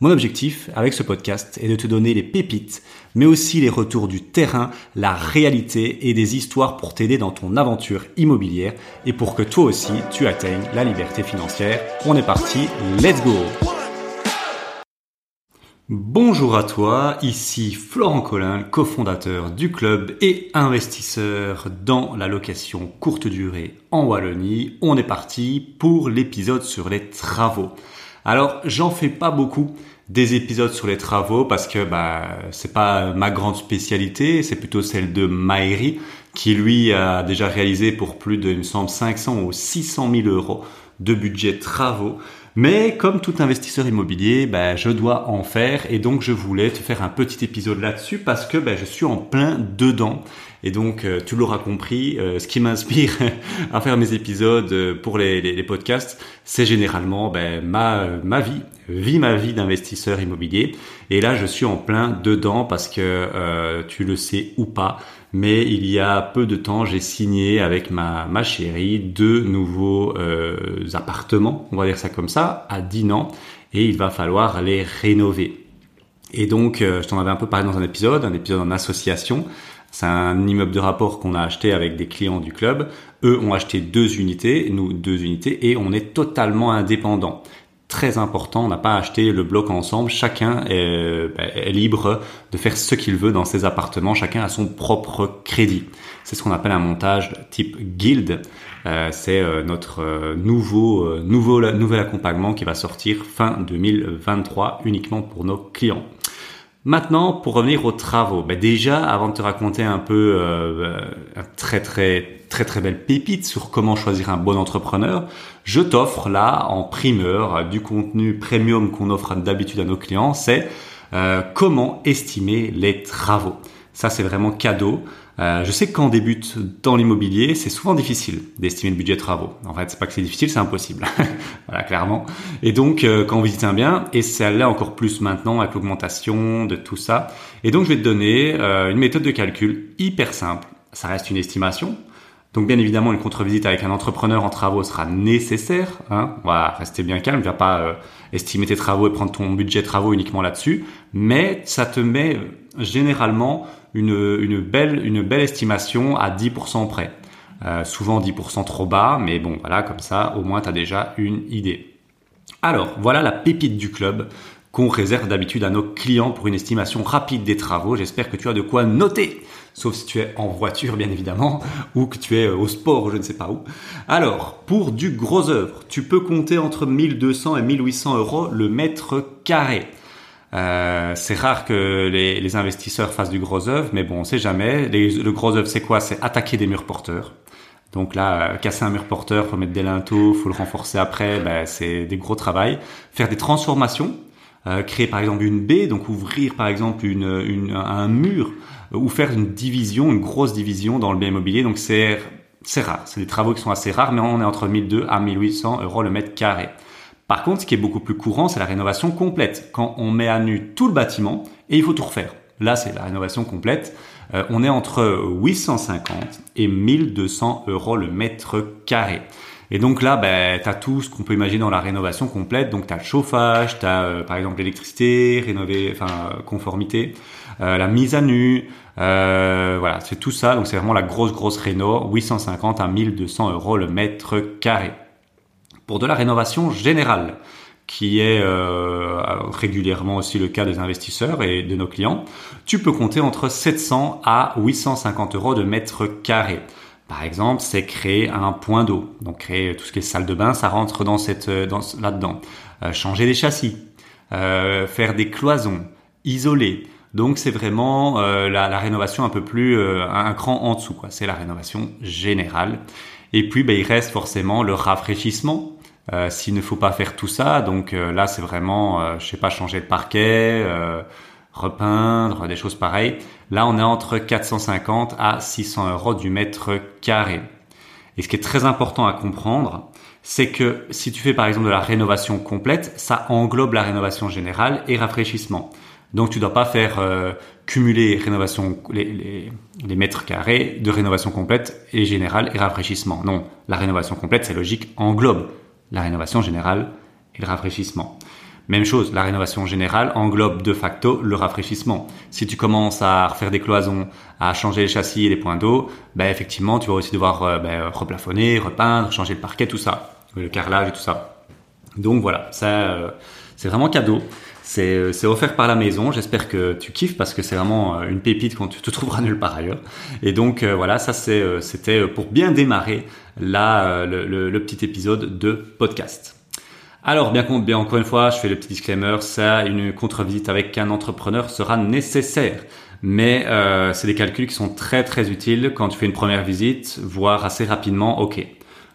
Mon objectif avec ce podcast est de te donner les pépites, mais aussi les retours du terrain, la réalité et des histoires pour t'aider dans ton aventure immobilière et pour que toi aussi tu atteignes la liberté financière. On est parti, let's go Bonjour à toi, ici Florent Collin, cofondateur du club et investisseur dans la location courte durée en Wallonie. On est parti pour l'épisode sur les travaux. Alors, j'en fais pas beaucoup des épisodes sur les travaux parce que bah c'est pas ma grande spécialité, c'est plutôt celle de Maïri qui lui a déjà réalisé pour plus de, il me semble, 500 ou 600 000 euros de budget travaux. Mais comme tout investisseur immobilier, bah, je dois en faire et donc je voulais te faire un petit épisode là-dessus parce que bah, je suis en plein dedans. Et donc, euh, tu l'auras compris, euh, ce qui m'inspire à faire mes épisodes euh, pour les, podcasts, c'est généralement ben, ma, ma vie, vie ma vie d'investisseur immobilier. Et là, je suis en plein dedans parce que tu le sais ou pas, mais il y a peu de temps, j'ai signé avec ma, ma chérie deux nouveaux appartements, on va dire ça comme ça, à Dinan, et il va falloir les rénover. Et donc, je t'en avais un peu parlé dans un épisode, un épisode en association. C'est un immeuble de rapport qu'on a acheté avec des clients du club. Eux ont acheté deux unités, nous deux unités, et on est totalement indépendant. Très important, on n'a pas acheté le bloc ensemble. Chacun est, ben, est libre de faire ce qu'il veut dans ses appartements. Chacun a son propre crédit. C'est ce qu'on appelle un montage type guild. Euh, c'est euh, notre nouveau, euh, nouveau, nouvel accompagnement qui va sortir fin 2023 uniquement pour nos clients. Maintenant, pour revenir aux travaux, ben déjà, avant de te raconter un peu euh, un très très très très belle pépite sur comment choisir un bon entrepreneur, je t'offre là en primeur du contenu premium qu'on offre d'habitude à nos clients, c'est euh, comment estimer les travaux. Ça, c'est vraiment cadeau. Euh, je sais que quand on débute dans l'immobilier, c'est souvent difficile d'estimer le budget de travaux. En fait, c'est pas que c'est difficile, c'est impossible. voilà, clairement. Et donc, euh, quand on visite un bien, et ça l'est encore plus maintenant avec l'augmentation de tout ça. Et donc, je vais te donner euh, une méthode de calcul hyper simple. Ça reste une estimation. Donc, bien évidemment, une contre-visite avec un entrepreneur en travaux sera nécessaire. Hein. Voilà, restez bien calme. Ne va pas estimer tes travaux et prendre ton budget de travaux uniquement là-dessus. Mais ça te met généralement une, belle, estimation à 10% près. Euh, souvent 10% trop bas, mais bon, voilà, comme ça, au moins, tu as déjà une idée. Alors, voilà la pépite du club qu'on réserve d'habitude à nos clients pour une estimation rapide des travaux. J'espère que tu as de quoi noter, sauf si tu es en voiture, bien évidemment, ou que tu es au sport, je ne sais pas où. Alors, pour du gros œuvre, tu peux compter entre 1200 et 1800 euros le mètre carré. Euh, c'est rare que les, les, investisseurs fassent du gros œuvre, mais bon, on sait jamais. le gros œuvre, c'est quoi? C'est attaquer des murs porteurs. Donc là, euh, casser un mur porteur, faut mettre des linteaux, faut le renforcer après, ben, c'est des gros travail. Faire des transformations, euh, créer par exemple une baie, donc ouvrir par exemple une, une, un mur, ou faire une division, une grosse division dans le bien immobilier. Donc c'est c'est rare, c'est des travaux qui sont assez rares, mais on est entre 1200 à 1800 euros le mètre carré. Par contre, ce qui est beaucoup plus courant, c'est la rénovation complète. Quand on met à nu tout le bâtiment et il faut tout refaire. Là, c'est la rénovation complète. Euh, on est entre 850 et 1200 euros le mètre carré. Et donc là, ben, tu as tout ce qu'on peut imaginer dans la rénovation complète. Donc tu as le chauffage, tu as euh, par exemple l'électricité, rénover, enfin conformité, euh, la mise à nu, voilà, c'est tout ça. Donc c'est vraiment la grosse grosse réno, 850 à 1200 euros le mètre carré pour de la rénovation générale, qui est euh, régulièrement aussi le cas des investisseurs et de nos clients, tu peux compter entre 700 à 850 euros de mètre carré. Par exemple, c'est créer un point d'eau. Donc créer tout ce qui est salle de bain, ça rentre dans cette dans, là-dedans. Euh, changer les châssis, euh, faire des cloisons, isoler. Donc c'est vraiment euh, la, la, rénovation un peu plus euh, un cran en dessous. Quoi. C'est la rénovation générale. Et puis ben, il reste forcément le rafraîchissement euh, s'il ne faut pas faire tout ça, donc euh, là c'est vraiment, euh, je sais pas, changer de parquet, repeindre, des choses pareilles. Là on est entre 450 à 600 euros du mètre carré. Et ce qui est très important à comprendre, c'est que si tu fais par exemple de la rénovation complète, ça englobe la rénovation générale et rafraîchissement. Donc tu dois pas faire euh, cumuler rénovation les, les, mètres carrés de rénovation complète et générale et rafraîchissement. Non, la rénovation complète, c'est logique, englobe la rénovation générale et le rafraîchissement. Même chose, la rénovation générale englobe de facto le rafraîchissement. Si tu commences à refaire des cloisons, à changer les châssis et les points d'eau, ben effectivement, tu vas aussi devoir euh, ben, replafonner, repeindre, changer le parquet, tout ça, le carrelage et tout ça. Donc voilà, ça, euh, c'est vraiment cadeau. Euh, c'est offert par la maison. J'espère que tu kiffes parce que c'est vraiment une pépite quand tu te trouveras nulle part ailleurs. Et donc voilà, ça c'était pour bien démarrer là le petit épisode de podcast. Alors, bien, bien encore une fois, je fais le petit disclaimer, ça, une contre-visite avec un entrepreneur sera nécessaire. Mais euh, c'est des calculs qui sont très très utiles quand tu fais une première visite, voire assez rapidement, ok,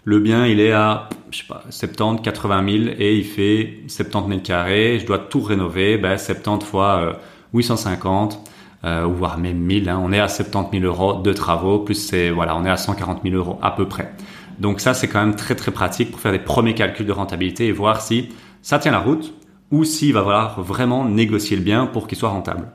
le bien il est à, je sais pas, 70, 80 000 et il fait 70 mètres carrés, je dois tout rénover, ben 70 fois 850, euh, euh, voire même 1000, hein, on est à 70 000 euros de travaux, plus c'est, voilà, on est à 140 000 euros à peu près. Donc ça, c'est quand même très très pratique pour faire des premiers calculs de rentabilité et voir si ça tient la route ou s'il va falloir vraiment négocier le bien pour qu'il soit rentable.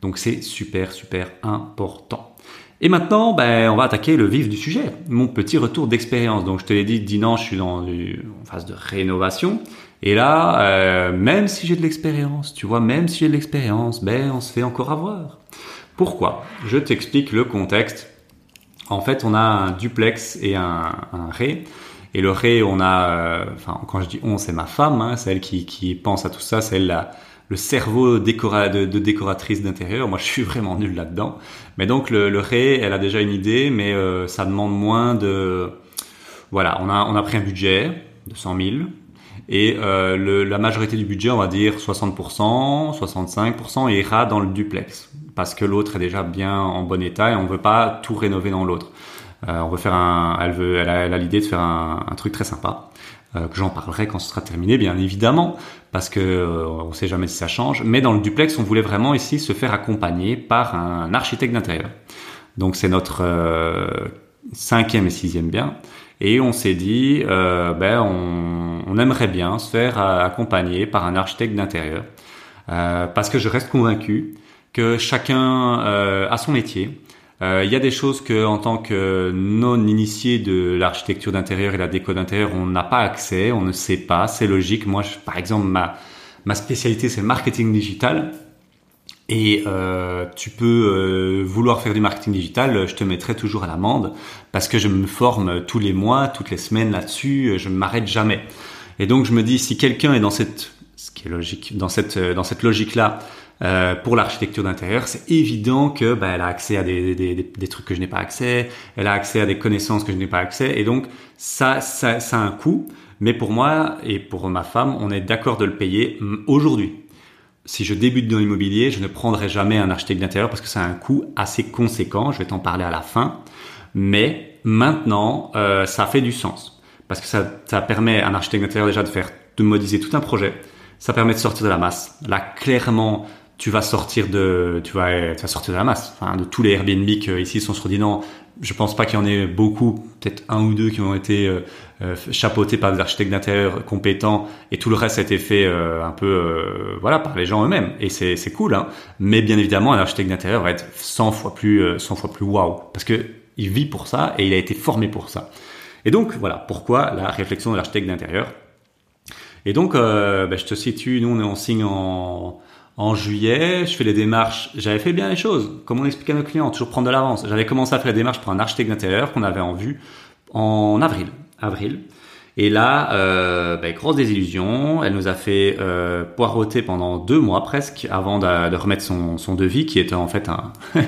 Donc c'est super super important. Et maintenant, ben, on va attaquer le vif du sujet, mon petit retour d'expérience. Donc je te l'ai dit, dimanche, je suis dans une phase de rénovation. Et là, euh, même si j'ai de l'expérience, tu vois, même si j'ai de l'expérience, ben, on se fait encore avoir. Pourquoi? Je t'explique le contexte en fait, on a un duplex et un, ré. Et le ré, on a, euh, enfin, quand je dis on, c'est ma femme, hein, c'est elle qui, qui, pense à tout ça, c'est elle la, le cerveau de, décoratrice d'intérieur. Moi, je suis vraiment nul là-dedans. Mais donc, le, ré, elle a déjà une idée, mais euh, ça demande moins de. Voilà, on a, on a pris un budget de 100 000. Et euh, la majorité du budget, on va dire 60%, 65%, ira dans le duplex parce que l'autre est déjà bien en bon état et on veut pas tout rénover dans l'autre. Euh, on veut faire un, elle veut, elle a l'idée de faire un, un, truc très sympa euh, j'en parlerai quand ce sera terminé, bien évidemment, parce que euh, on sait jamais si ça change. Mais dans le duplex, on voulait vraiment ici se faire accompagner par un architecte d'intérieur. Donc c'est notre euh, cinquième et sixième bien. Et on s'est dit, ben on, on, aimerait bien se faire accompagner par un architecte d'intérieur, parce que je reste convaincu que chacun a son métier. Euh, il y a des choses que, en tant que non initié de l'architecture d'intérieur et la déco d'intérieur, on n'a pas accès, on ne sait pas. C'est logique. Moi, je, par exemple, ma ma spécialité, c'est le marketing digital. Et euh, tu peux euh, vouloir faire du marketing digital, je te mettrai toujours à l'amende parce que je me forme tous les mois, toutes les semaines là-dessus, je ne m'arrête jamais. Et donc je me dis si quelqu'un est dans cette ce qui est logique dans cette dans cette logique là euh, pour l'architecture d'intérieur, c'est évident que bah, elle a accès à des, des, des, trucs que je n'ai pas accès, elle a accès à des connaissances que je n'ai pas accès, et donc ça, ça, ça a un coût. Mais pour moi et pour ma femme, on est d'accord de le payer aujourd'hui. Si je débute dans l'immobilier, je ne prendrai jamais un architecte d'intérieur parce que ça a un coût assez conséquent. Je vais t'en parler à la fin. Mais maintenant, euh, ça fait du sens parce que ça, ça permet à un architecte d'intérieur déjà de faire, de modéliser tout un projet. Ça permet de sortir de la masse. Là, clairement, tu vas sortir de, tu vas, tu vas sortir de la masse. Enfin, de tous les Airbnb qui ici sont sur non, je pense pas qu'il y en ait beaucoup, peut-être un ou deux qui ont été euh, euh, chapeautés par des architectes d'intérieur compétents et tout le reste a été fait euh, un peu, voilà, par les gens eux-mêmes. Et c'est, c'est cool, hein. Mais bien évidemment, un architecte d'intérieur va être 100 fois plus, 100 fois plus waouh. Parce que il vit pour ça et il a été formé pour ça. Et donc, voilà, pourquoi la réflexion de l'architecte d'intérieur. Et donc, ben, je te situe, nous on est en signe en, en juillet, je fais les démarches. J'avais fait bien les choses, comme on explique à nos clients, toujours prendre de l'avance. J'avais commencé à faire les démarches pour un architecte d'intérieur qu'on avait en vue en avril. Avril. Et là, euh, ben, grosse désillusion. Elle nous a fait euh, poireauter pendant deux mois presque avant de, de remettre son, son, devis, qui était en fait un,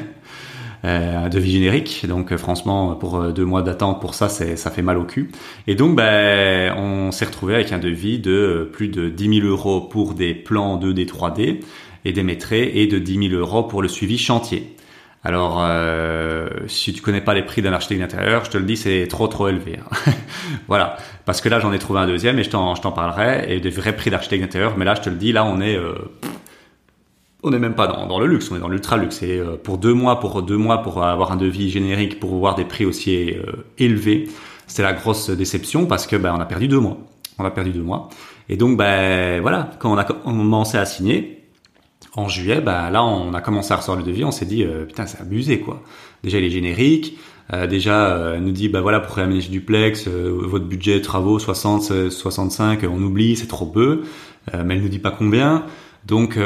Euh, un devis générique. Donc euh, franchement, pour euh, deux mois d'attente pour ça, ça fait mal au cul. Et donc, ben, on s'est retrouvé avec un devis de plus de 10 000 euros pour des plans 2D, 3D et des maîtrés et de 10 000 euros pour le suivi chantier. Alors, euh, si tu connais pas les prix d'un architecte d'intérieur, je te le dis, c'est trop trop élevé. Hein. voilà, parce que là, j'en ai trouvé un deuxième et je t'en, je t'en parlerai et des vrais prix d'architecte d'intérieur. Mais là, je te le dis, là, on est euh, on n'est même pas dans, dans, le luxe, on est dans l'ultra luxe. Et euh, pour deux mois, pour deux mois, pour avoir un devis générique, pour voir des prix aussi euh, élevés, c'était la grosse déception parce que ben, on a perdu deux mois. On a perdu deux mois. Et donc, ben voilà, quand on a commencé à signer, en juillet, ben là, on a commencé à recevoir le devis, on s'est dit, euh, putain, c'est abusé, quoi. Déjà, il est générique. Euh, déjà, euh, elle nous dit, bah voilà, pour réaménager duplex, votre budget travaux 60, 65, on oublie, c'est trop peu. mais elle nous dit pas combien. Donc,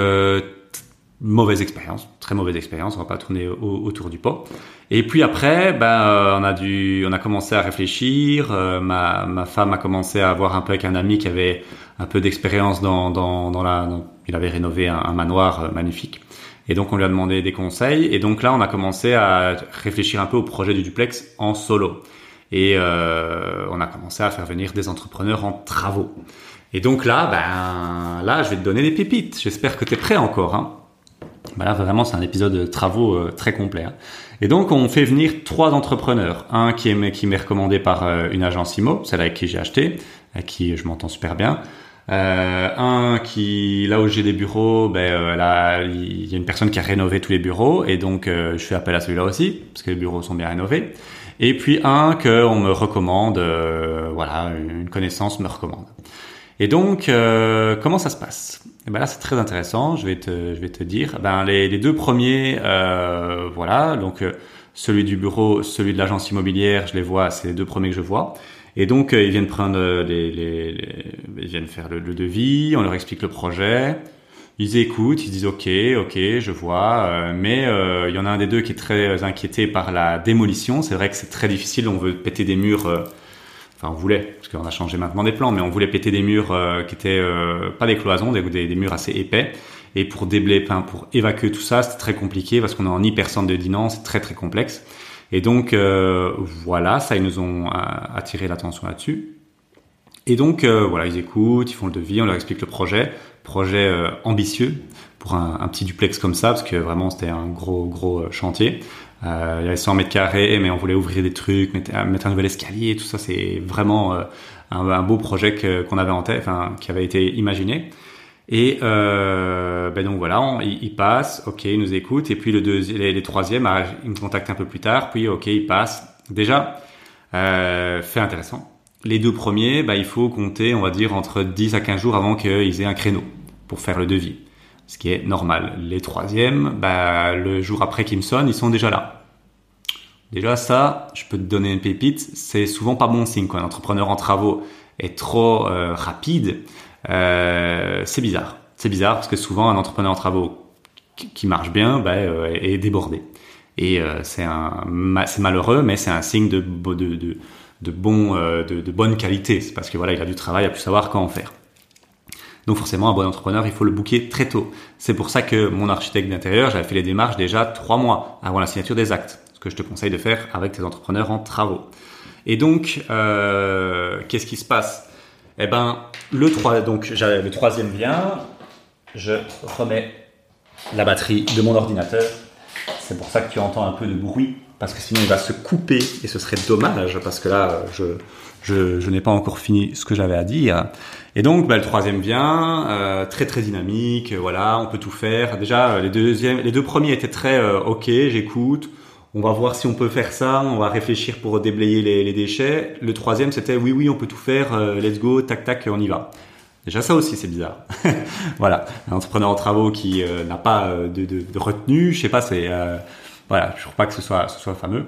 mauvaise expérience, très mauvaise expérience. On va pas tourner autour du pot. Et puis après, ben, on a dû, on a commencé à réfléchir. ma, ma femme a commencé à voir un peu avec un ami qui avait un peu d'expérience dans, dans, dans la. il avait rénové un, manoir euh, magnifique. Et donc on lui a demandé des conseils. Et donc là, on a commencé à réfléchir un peu au projet du duplex en solo. Et euh, on a commencé à faire venir des entrepreneurs en travaux. Et donc là, ben là, je vais te donner des pépites. J'espère que tu es prêt encore. Hein. Ben là, vraiment, c'est un épisode de travaux euh, très complet. Hein. Et donc, on fait venir trois entrepreneurs. Un qui est qui m'est recommandé par euh, une agence IMO, celle avec qui j'ai acheté, avec qui je m'entends super bien. Euh, un qui, là où j'ai des bureaux, ben euh, là, il y a une personne qui a rénové tous les bureaux et donc euh, je fais appel à celui-là aussi parce que les bureaux sont bien rénovés. Et puis un que on me recommande, euh, voilà, une connaissance me recommande. Et donc, comment ça se passe? Et ben là, c'est très intéressant. Je vais te, je vais te dire. Ben les, les deux premiers, voilà, donc celui du bureau, celui de l'agence immobilière, je les vois, c'est les deux premiers que je vois. Et donc, euh, ils viennent prendre euh, les, les, les, ils viennent faire le, le, devis, on leur explique le projet, ils écoutent, ils disent ok, ok, je vois, euh, mais euh, il y en a un des deux qui est très inquiété par la démolition. C'est vrai que c'est très difficile, on veut péter des murs. Enfin, on voulait, parce qu'on a changé maintenant des plans, mais on voulait péter des murs qui étaient pas des cloisons, des, murs assez épais. Et pour déblayer, pour évacuer tout ça, c'est très compliqué parce qu'on est en hypercentre de Dinan, c'est très très complexe. Et donc euh, voilà, ça ils nous ont euh, attiré l'attention là-dessus. Et donc euh, voilà, ils écoutent, ils font le devis, on leur explique le projet, projet ambitieux pour un, un, petit duplex comme ça, parce que vraiment c'était un gros gros chantier. Euh, il y avait 100 mètres carrés, mais on voulait ouvrir des trucs, mettre, mettre un nouvel escalier, tout ça. C'est vraiment un, un, beau projet qu'on avait en tête, qui avait été imaginé. Et euh, ben donc voilà, on, il, passe, ok, il nous écoute, et puis le deuxième, les, les troisièmes, ah, il me contacte un peu plus tard, puis ok, il passe. Déjà, euh, fait intéressant. Les deux premiers, bah, il faut compter, on va dire, entre 10 à 15 jours avant qu'ils aient un créneau pour faire le devis, ce qui est normal. Les troisièmes, bah, le jour après qu'ils me sonnent, ils sont déjà là. Déjà ça, je peux te donner une pépite, c'est souvent pas bon signe quand un entrepreneur en travaux est trop euh, rapide euh, c'est bizarre. C'est bizarre parce que souvent un entrepreneur en travaux qui marche bien bah, euh, est débordé. Et c'est malheureux, mais c'est un signe de, de, bon, de, bonne qualité. C'est parce que voilà, il a du travail, il a pu savoir en faire. Donc forcément, un bon entrepreneur, il faut le booker très tôt. C'est pour ça que mon architecte d'intérieur, j'avais fait les démarches déjà trois mois avant la signature des actes. Ce que je te conseille de faire avec tes entrepreneurs en travaux. Et donc, euh, qu'est-ce qui se passe? Eh ben, le 3, donc le troisième vient, je remets la batterie de mon ordinateur. C'est pour ça que tu entends un peu de bruit, parce que sinon il va se couper et ce serait dommage, parce que là, je, je, je n'ai pas encore fini ce que j'avais à dire. Et donc, bah, le troisième vient, euh, très très dynamique, voilà, on peut tout faire. Déjà, les, deuxièmes, les deux premiers étaient très euh, ok, j'écoute on va voir si on peut faire ça, on va réfléchir pour déblayer les, déchets. Le troisième, c'était oui, oui, on peut tout faire, euh, let's go, tac, tac, on y va. Déjà ça aussi, c'est bizarre. voilà, un entrepreneur en travaux qui euh, n'a pas euh, de, de, de, retenue, je sais pas, c'est voilà, je crois pas que ce soit ce soit fameux.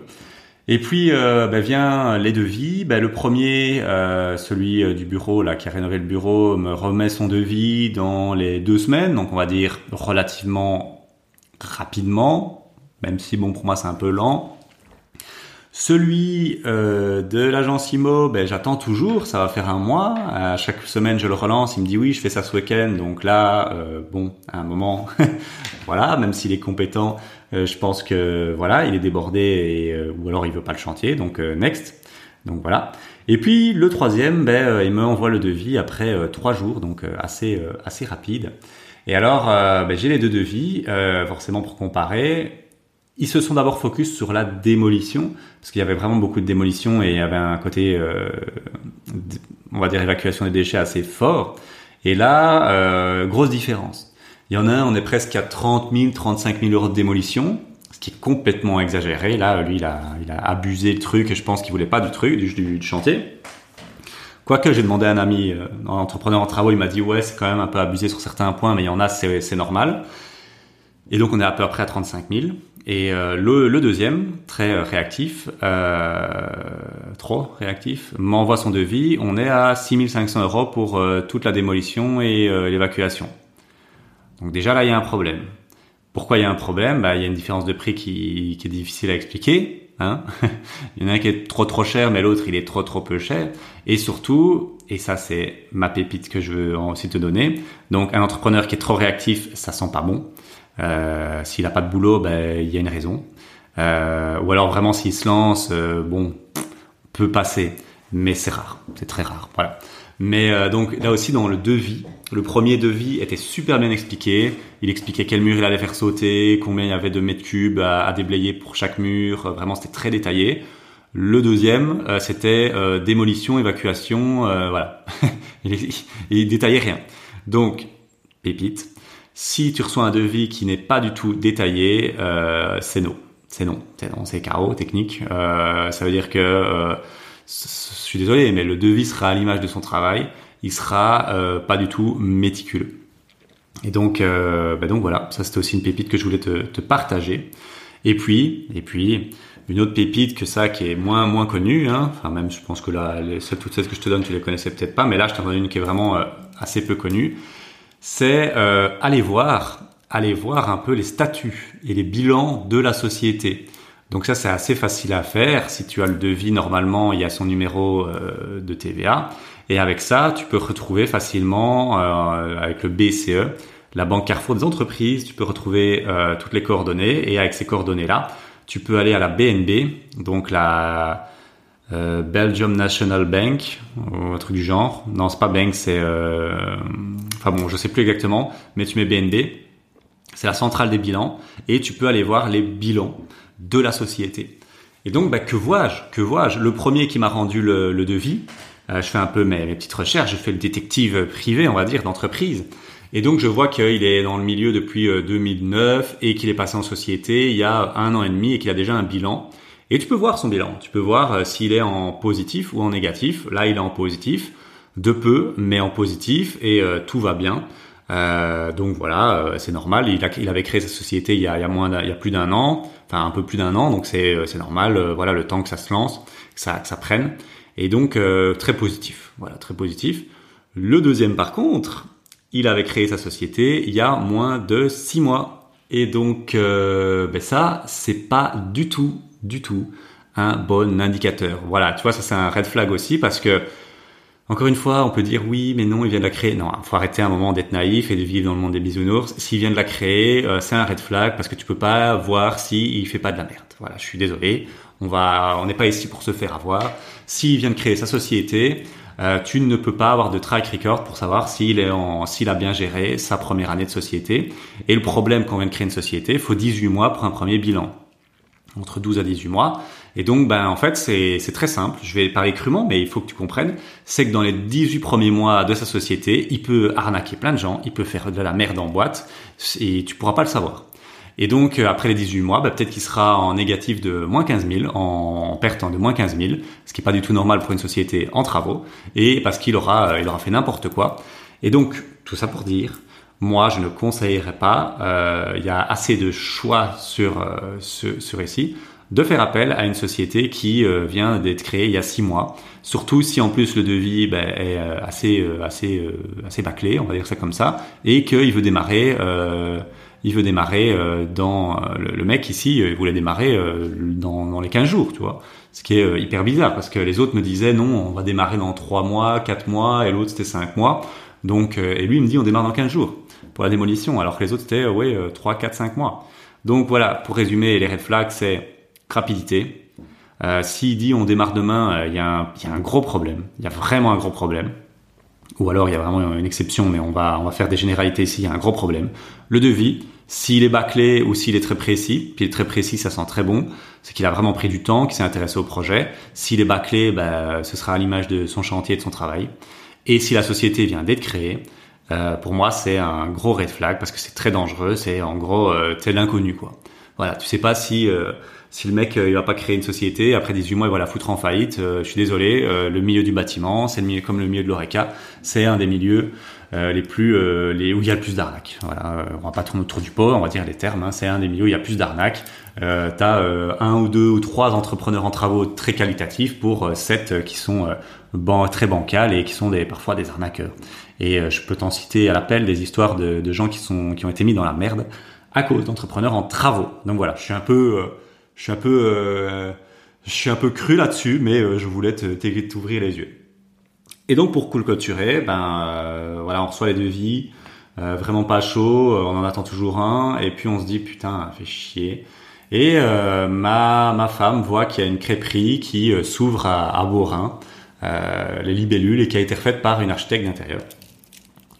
Et puis ben, vient les devis. Ben, le premier, celui du bureau là qui a rénové le bureau, me remet son devis dans les deux semaines, donc on va dire relativement rapidement même si bon pour moi c'est un peu lent. Celui euh, de l'agence IMO, ben, j'attends toujours, ça va faire un mois. À chaque semaine, je le relance, il me dit oui, je fais ça ce week-end. Donc là, euh, bon, à un moment, voilà, même s'il est compétent, euh, je pense que voilà, il est débordé et, ou alors il veut pas le chantier. Donc next. Donc voilà. Et puis le troisième, ben, il me envoie le devis après trois jours, donc assez assez rapide. Et alors, ben, j'ai les deux devis, forcément pour comparer. Ils se sont d'abord focus sur la démolition, parce qu'il y avait vraiment beaucoup de démolition et il y avait un côté, euh, on va dire, évacuation des déchets assez fort. Et là, euh, grosse différence. Il y en a un, on est presque à 30 000, 35 000 euros de démolition, ce qui est complètement exagéré. Là, lui, il a, abusé le truc et je pense qu'il voulait pas du truc, du, chantier. Quoique j'ai demandé à un ami, euh, entrepreneur en travaux, il m'a dit ouais c'est quand même un peu abusé sur certains points, mais il y en a c'est normal. Et donc on est à peu près à 35 000. Et euh, le, deuxième, très euh, réactif, trop réactif, m'envoie son devis. On est à 6500 euros pour toute la démolition et l'évacuation. Donc déjà là, il y a un problème. Pourquoi il y a un problème? Bah, Il y a une différence de prix qui, qui est difficile à expliquer. Hein il y en a un qui est trop trop cher, mais l'autre il est trop trop peu cher. Et surtout, et ça c'est ma pépite que je veux aussi te donner, donc un entrepreneur qui est trop réactif, ça sent pas bon. Euh, s'il a pas de boulot, ben il y a une raison. Euh, ou alors vraiment s'il se lance, euh, bon, peut passer, mais c'est rare, c'est très rare. Voilà. Mais euh, donc là aussi dans le devis, le premier devis était super bien expliqué. Il expliquait quel mur il allait faire sauter, combien il y avait de mètres cubes à, déblayer pour chaque mur. Vraiment c'était très détaillé. Le deuxième, euh, c'était euh, démolition, évacuation, voilà. il, il détaillait rien. Donc pépite. Si tu reçois un devis qui n'est pas du tout détaillé, euh, c'est non. C'est non. C'est non, c'est carreau technique. Euh, ça veut dire que, euh, je suis désolé, mais le devis sera à l'image de son travail. Il sera euh, pas du tout méticuleux. Et donc, euh, bah donc voilà, ça c'était aussi une pépite que je voulais te, partager. Et puis, et puis, une autre pépite que ça qui est moins moins connue. Hein. Enfin même, je pense que là, toutes celles que je te donne, tu les connaissais peut-être pas, mais là, je t'en donne une qui est vraiment euh, assez peu connue c'est aller voir, aller voir un peu les statuts et les bilans de la société. Donc ça, c'est assez facile à faire. Si tu as le devis, normalement, il y a son numéro euh, de TVA. Et avec ça, tu peux retrouver facilement, euh, avec le BCE, la Banque Carrefour des entreprises, tu peux retrouver euh, toutes les coordonnées. Et avec ces coordonnées-là, tu peux aller à la BNB, donc la Belgium National Bank, ou un truc du genre. Non, c'est pas bank, c'est... Enfin bon, je sais plus exactement, mais tu mets BNB. C'est la centrale des bilans. Et tu peux aller voir les bilans de la société. Et donc, bah, que vois-je Que vois-je? Le premier qui m'a rendu le, devis, euh, je fais un peu mes, petites recherches, je fais le détective privé, on va dire, d'entreprise. Et donc, je vois qu'il est dans le milieu depuis 2009 et qu'il est passé en société il y a un an et demi et qu'il a déjà un bilan. Et tu peux voir son bilan. Tu peux voir euh, s'il est en positif ou en négatif. Là, il est en positif, de peu, mais en positif et euh, tout va bien. Euh, donc voilà, euh, c'est normal. Il, avait créé sa société il y a, il y a moins, il y a plus d'un an, un peu plus d'un an, donc c'est c'est normal. voilà, le temps que ça se lance, que ça que ça prenne. Et donc très positif. Voilà, très positif. Le deuxième, par contre, il avait créé sa société il y a moins de six mois. Et donc ben ça, c'est pas du tout du tout un bon indicateur. Voilà, tu vois, ça c'est un red flag aussi parce que encore une fois, on peut dire oui, mais non, il vient de la créer. Non, faut arrêter un moment d'être naïf et de vivre dans le monde des bisounours. S'il vient de la créer, euh, c'est un red flag parce que tu peux pas voir si il fait pas de la merde. Voilà, je suis désolé. On va, on n'est pas ici pour se faire avoir. S'il vient de créer sa société, euh, tu ne peux pas avoir de track record pour savoir s'il est en, s'il a bien géré sa première année de société. Et le problème quand vient de créer une société, faut 18 mois pour un premier bilan entre 12 à 18 mois. Et donc, ben, en fait, c'est très simple. Je vais parler crûment, mais il faut que tu comprennes. C'est que dans les 18 premiers mois de sa société, il peut arnaquer plein de gens, il peut faire de la merde en boîte, et tu pourras pas le savoir. Et donc, euh, après les 18 mois, ben, peut-être qu'il sera en négatif de moins 15 000, en perte de moins 15 000, ce qui est pas du tout normal pour une société en travaux, et parce qu'il aura, euh, il aura fait n'importe quoi. Et donc, tout ça pour dire, moi, je ne conseillerais pas, euh, il y a assez de choix sur euh, ce, ce, récit, de faire appel à une société qui euh, vient d'être créée il y a six mois. Surtout si en plus le devis ben, est euh, assez, euh, assez, assez bâclé, on va dire ça comme ça, et qu'il veut démarrer, il veut démarrer dans le, mec ici, il voulait démarrer dans, dans les 15 jours, tu vois. Ce qui est hyper bizarre parce que les autres me disaient non, on va démarrer dans trois mois, quatre mois, et l'autre c'était cinq mois. Donc, et lui il me dit on démarre dans 15 jours pour la démolition, alors que les autres c'était ouais 3, 4, 5 mois. Donc voilà, pour résumer, les red flags c'est rapidité. Euh, S'il dit on démarre demain, il euh, y, y, a un gros problème. Il y a vraiment un gros problème. Ou alors il y a vraiment une exception, mais on va on va faire des généralités ici. Il y a un gros problème. Le devis, s'il est bâclé ou s'il est très précis, puis il est très précis, ça sent très bon, c'est qu'il a vraiment pris du temps, qu'il s'est intéressé au projet. S'il est bâclé, bah, ce sera à l'image de son chantier, de son travail. Et si la société vient d'être créée, euh, pour moi, c'est un gros red flag parce que c'est très dangereux. C'est en gros, euh, c'est l'inconnu quoi. Voilà, tu sais pas si si le mec il va pas créer une société après 18 mois il va la foutre en faillite. je suis désolé, le milieu du bâtiment, c'est comme le milieu de l'oreca, c'est un des milieux les plus les où il y a le plus d'arnaques. Voilà, on va pas tourner autour du pot, on va dire les termes. Hein, c'est un des milieux où il y a plus d'arnaques. Euh, tu as un ou deux ou trois entrepreneurs en travaux très qualitatifs pour sept qui sont très bancales et qui sont des, parfois des arnaqueurs. Et euh, je peux t'en citer à l'appel des histoires de, de, gens qui sont qui ont été mis dans la merde à cause d'entrepreneurs en travaux. Donc voilà, je suis un peu, euh, je suis un peu, euh, je suis un peu cru là-dessus, mais je voulais t'ouvrir les yeux. Et donc pour cool clôturer, ben voilà, on reçoit les devis, vraiment pas chaud, on en attend toujours un, et puis on se dit putain, fait chier. Et ma ma femme voit qu'il y a une crêperie qui s'ouvre à, à Beaurain euh, les libellules et qui a été refaite par une architecte d'intérieur.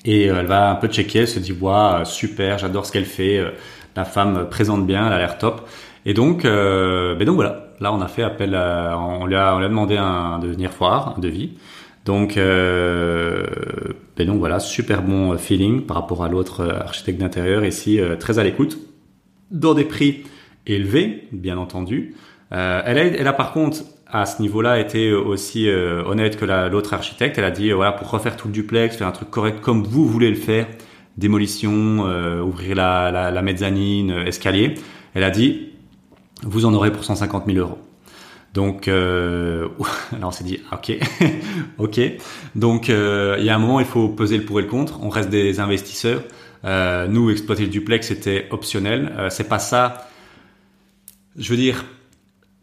Et euh, elle va un peu checker, elle se dit waouh super, j'adore ce qu'elle fait, euh, la femme présente bien, elle a l'air top. Et donc, ben donc voilà, là on a fait appel, à, on lui a, on lui a demandé un, de venir voir, un devis. Donc, euh, ben donc voilà, super bon feeling par rapport à l'autre architecte d'intérieur ici, très à l'écoute, dans des prix élevés, bien entendu. Euh, elle, a, elle a par contre à ce niveau-là été aussi euh, honnête que l'autre architecte. Elle a dit voilà pour refaire tout le duplex, faire un truc correct comme vous voulez le faire, démolition, euh, ouvrir la, la, la mezzanine, euh, escalier. Elle a dit vous en aurez pour 150 000 euros. Donc euh, là on s'est dit ok ok donc il y a un moment il faut peser le pour et le contre. On reste des investisseurs. nous exploiter le duplex c'était optionnel. c'est pas ça. Je veux dire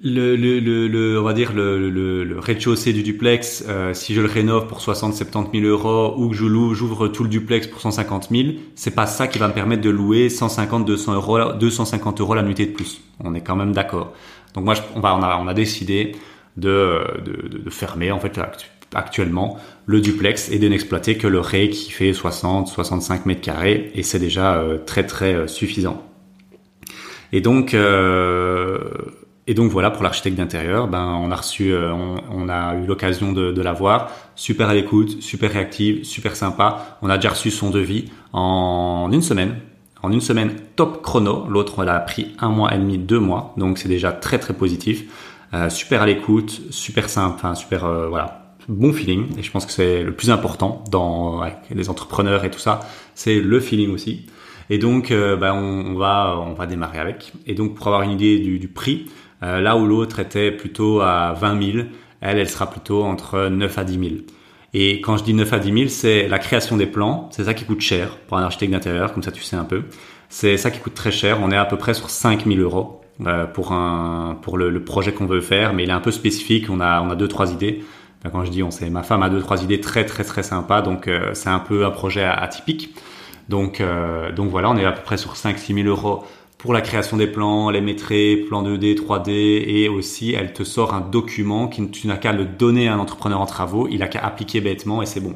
le, on va dire le, rez-de-chaussée du duplex, euh, si je le rénove pour 60, 70 000 euros ou que je loue, j'ouvre tout le duplex pour 150 000, c'est pas ça qui va me permettre de louer 150, 200 euros, 250 euros la nuitée de plus. On est quand même d'accord. Donc moi, on, va, on, a, on a décidé de, de, fermer en fait actuellement le duplex et de n'exploiter que le rez qui fait 60, 65 mètres carrés et c'est déjà euh, très très euh, suffisant. Et donc euh, et donc voilà pour l'architecte d'intérieur, ben on a reçu, euh, on, a eu l'occasion de, la voir, super à l'écoute, super réactive, super sympa. On a déjà reçu son devis en une semaine, en une semaine top chrono. L'autre elle a pris un mois et demi, deux mois, donc c'est déjà très très positif. Euh, super à l'écoute, super simple, enfin super euh, voilà, bon feeling. Et je pense que c'est le plus important dans avec les entrepreneurs et tout ça, c'est le feeling aussi. Et donc, ben on, va on va démarrer avec. Et donc pour avoir une idée du prix. Euh, là où l'autre était plutôt à 20 000, elle, elle sera plutôt entre 9 à 10 000. Et quand je dis 9 à 10 000, c'est la création des plans. C'est ça qui coûte cher pour un architecte d'intérieur, comme ça tu sais un peu. C'est ça qui coûte très cher. On est à peu près sur 5 000 euros euh, pour un pour le, projet qu'on veut faire, mais il est un peu spécifique. On a on a deux trois idées. quand je dis on sait, ma femme a deux trois idées très très très sympas, donc euh, c'est un peu un projet atypique. Donc donc voilà, on est à peu près sur 5 6 000 euros pour la création des plans, les maîtrises, plans 2D, 3D, et aussi elle te sort un document qui tu n'as qu'à le donner à un entrepreneur en travaux, il a qu'à appliquer bêtement et c'est bon.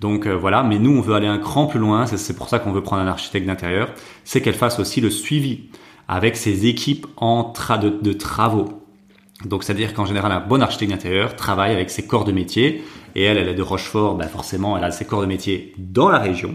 Donc euh, voilà, mais nous on veut aller un cran plus loin, c'est pour ça qu'on veut prendre un architecte d'intérieur, c'est qu'elle fasse aussi le suivi avec ses équipes en de, de travaux. Donc c'est-à-dire qu'en général un bon architecte d'intérieur travaille avec ses corps de métier et elle, elle est de Rochefort, bah forcément, elle a ses corps de métier dans la région.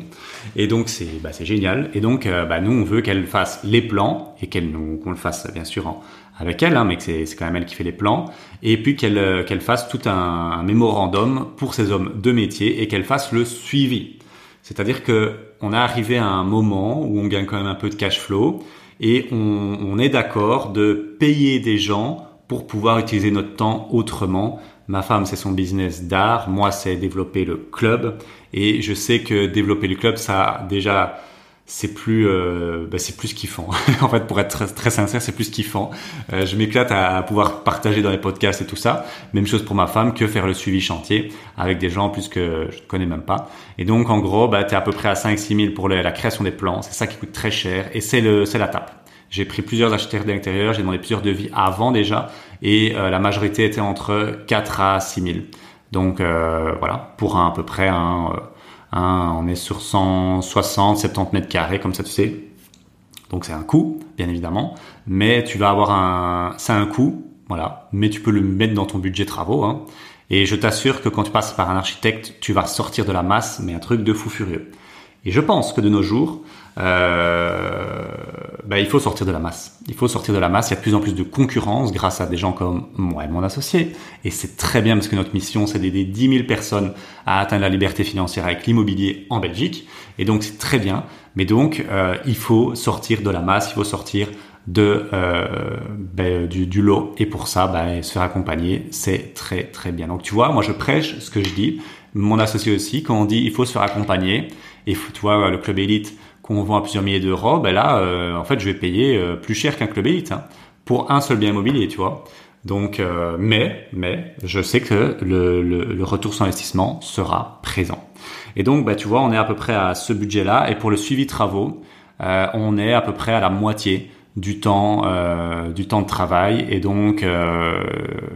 Et donc, c'est bah, génial. Et donc, euh, bah, nous, on veut qu'elle fasse les plans et qu'elle nous qu'on le fasse, bien sûr, avec elle, hein, mais que c'est quand même elle qui fait les plans. Et puis qu'elle euh, fasse tout un, mémorandum pour ces hommes de métier et qu'elle fasse le suivi. C'est-à-dire que on est arrivé à un moment où on gagne quand même un peu de cash flow et on est d'accord de payer des gens pour pouvoir utiliser notre temps autrement Ma femme, c'est son business d'art. Moi, c'est développer le club. Et je sais que développer le club, ça, déjà, c'est plus, euh, bah, c'est plus kiffant. en fait, pour être très, très sincère, c'est plus kiffant. Euh, je m'éclate à, pouvoir partager dans les podcasts et tout ça. Même chose pour ma femme que faire le suivi chantier avec des gens plus que je ne connais même pas. Et donc, en gros, bah, tu es à peu près à 5-6 000 pour la création des plans. C'est ça qui coûte très cher et c'est le, c'est la tape. J'ai pris plusieurs architectes d'intérieur, j'ai demandé plusieurs devis avant déjà, et euh, la majorité était entre 4 à 6 000. Donc euh, voilà, pour à peu près un, euh, un, on est sur 160, 70 mètres carrés, comme ça tu sais. Donc c'est un coût, bien évidemment, mais tu vas avoir un, c'est un coût, voilà, mais tu peux le mettre dans ton budget travaux. Hein. Et je t'assure que quand tu passes par un architecte, tu vas sortir de la masse, mais un truc de fou furieux. Et je pense que de nos jours, euh, bah, il faut sortir de la masse. Il faut sortir de la masse. Il y a de plus en plus de concurrence grâce à des gens comme moi et mon associé. Et c'est très bien parce que notre mission, c'est d'aider 10 000 personnes à atteindre la liberté financière avec l'immobilier en Belgique. Et donc, c'est très bien. Mais donc, euh, il faut sortir de la masse. Il faut sortir de euh, ben, du, lot. Et pour ça, ben, se faire accompagner, c'est très très bien. Donc, tu vois, moi, je prêche ce que je dis. Mon associé aussi, quand on dit il faut se faire accompagner, et tu vois, le club élite qu'on vend à plusieurs milliers d'euros, ben là, euh, en fait, je vais payer euh, plus cher qu'un club élite hein, pour un seul bien immobilier, tu vois. Donc, euh, mais, mais, je sais que le, le, le, retour sur investissement sera présent. Et donc, bah, tu vois, on est à peu près à ce budget-là. Et pour le suivi travaux, on est à peu près à la moitié du temps euh, du temps de travail et donc euh,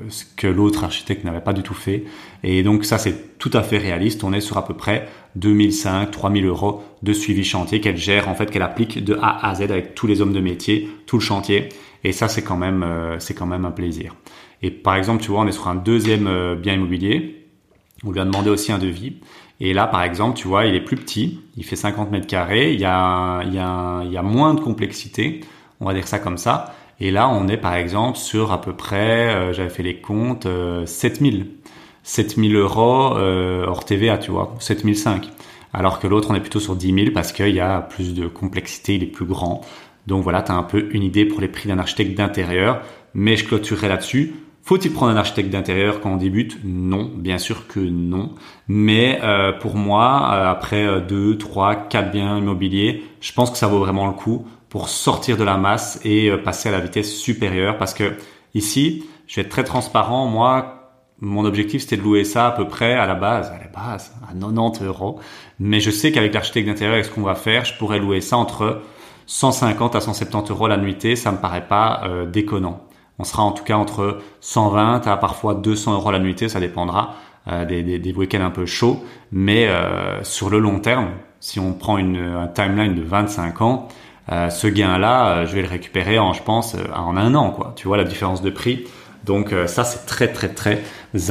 ce que l'autre architecte n'avait pas du tout fait. Et donc ça c'est tout à fait réaliste. On est sur à peu près 2005 3000 euros de suivi chantier qu'elle gère en fait qu'elle applique de A à Z avec tous les hommes de métier tout le chantier. Et ça c'est quand même euh, c'est quand même un plaisir. Et par exemple tu vois on est sur un deuxième euh, bien immobilier. On lui a demandé aussi un devis. Et là, par exemple, tu vois, il est plus petit, il fait 50 mètres carrés, il y a, il y a, il y a moins de complexité on va dire ça comme ça. Et là, on est par exemple sur à peu près, euh, j'avais fait les comptes, euh, 7000. 7000 euros euh, hors TVA, tu vois, 7005. Alors que l'autre, on est plutôt sur 10 000 parce qu'il y a plus de complexité, il est plus grand. Donc voilà, tu as un peu une idée pour les prix d'un architecte d'intérieur. Mais je clôturerai là-dessus. Faut-il prendre un architecte d'intérieur quand on débute? Non, bien sûr que non. Mais euh, pour moi, après 2, 3, 4 biens immobiliers, je pense que ça vaut vraiment le coup pour sortir de la masse et euh, passer à la vitesse supérieure parce que ici, je vais être très transparent, moi, mon objectif c'était de louer ça à peu près à la base, à la base, à 90 euros. Mais je sais qu'avec l'architecte d'intérieur, avec ce qu'on va faire, je pourrais louer ça entre 150 à 170 euros la nuitée. Ça me paraît pas euh, déconnant. On sera en tout cas entre 120 à parfois 200 euros la nuitée, ça dépendra euh, des, week-ends un peu chauds. Mais sur le long terme, si on prend une, un timeline de 25 ans, euh, ce gain-là, euh, je vais le récupérer en, je pense, euh, en un an, quoi. Tu vois la différence de prix. Donc ça, c'est très très très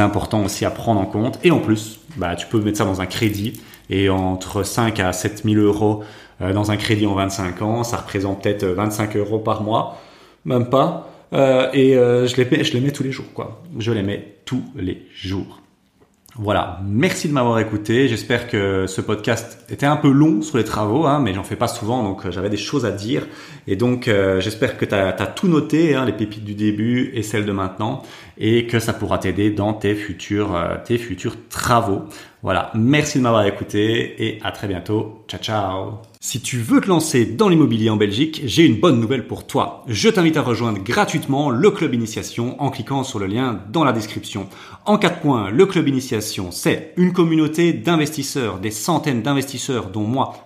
important aussi à prendre en compte. Et en plus, bah, tu peux mettre ça dans un crédit. Et entre 5 à 7 000 euros dans un crédit en 25 ans, ça représente peut-être 25 euros par mois, même pas. et je, les mets, je les mets tous les jours, quoi. Je les mets tous les jours. Voilà, merci de m'avoir écouté. J'espère que ce podcast était un peu long sur les travaux, hein, mais j'en fais pas souvent, donc euh, j'avais des choses à dire. Et donc euh, j'espère que tu as, tout noté, hein, les pépites du début et celles de maintenant, et que ça pourra t'aider dans tes futurs, euh, tes futurs travaux. Voilà, merci de m'avoir écouté et à très bientôt. Ciao ciao si tu veux te lancer dans l'immobilier en Belgique, j'ai une bonne nouvelle pour toi. Je t'invite à rejoindre gratuitement le club initiation en cliquant sur le lien dans la description. En quatre points, le club initiation, c'est une communauté d'investisseurs, des centaines d'investisseurs dont moi